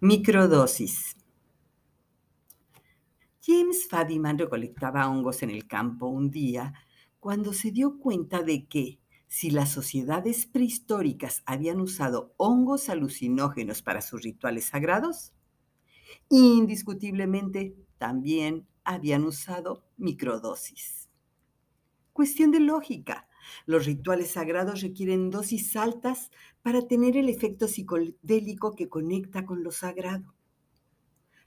Microdosis. James Fadiman recolectaba hongos en el campo un día cuando se dio cuenta de que si las sociedades prehistóricas habían usado hongos alucinógenos para sus rituales sagrados, indiscutiblemente también habían usado microdosis. Cuestión de lógica. Los rituales sagrados requieren dosis altas para tener el efecto psicodélico que conecta con lo sagrado.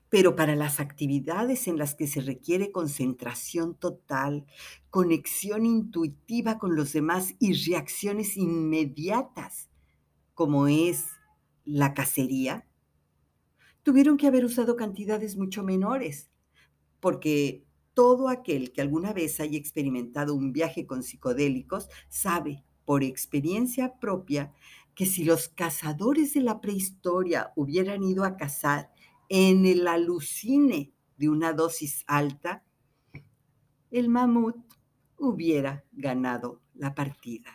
Pero para las actividades en las que se requiere concentración total, conexión intuitiva con los demás y reacciones inmediatas, como es la cacería, tuvieron que haber usado cantidades mucho menores, porque todo aquel que alguna vez haya experimentado un viaje con psicodélicos sabe por experiencia propia que si los cazadores de la prehistoria hubieran ido a cazar en el alucine de una dosis alta, el mamut hubiera ganado la partida.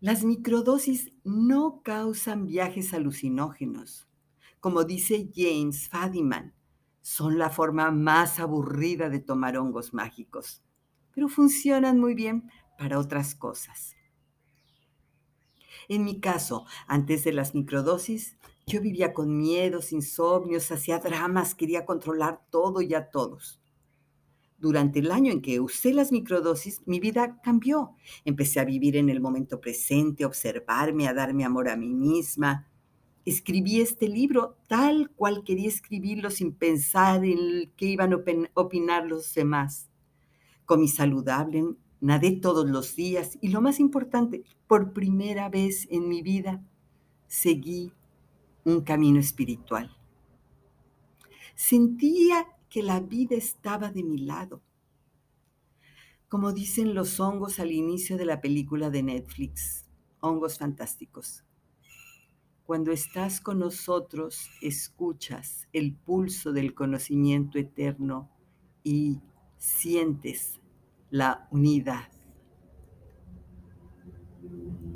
Las microdosis no causan viajes alucinógenos. Como dice James Fadiman, son la forma más aburrida de tomar hongos mágicos, pero funcionan muy bien para otras cosas. En mi caso, antes de las microdosis, yo vivía con miedos, insomnios, hacía dramas, quería controlar todo y a todos. Durante el año en que usé las microdosis, mi vida cambió. Empecé a vivir en el momento presente, a observarme, a darme amor a mí misma, escribí este libro tal cual quería escribirlo sin pensar en qué iban a opinar los demás. Comí saludable, nadé todos los días y lo más importante, por primera vez en mi vida, seguí un camino espiritual. Sentía que la vida estaba de mi lado. Como dicen los hongos al inicio de la película de Netflix, hongos fantásticos. Cuando estás con nosotros, escuchas el pulso del conocimiento eterno y sientes la unidad.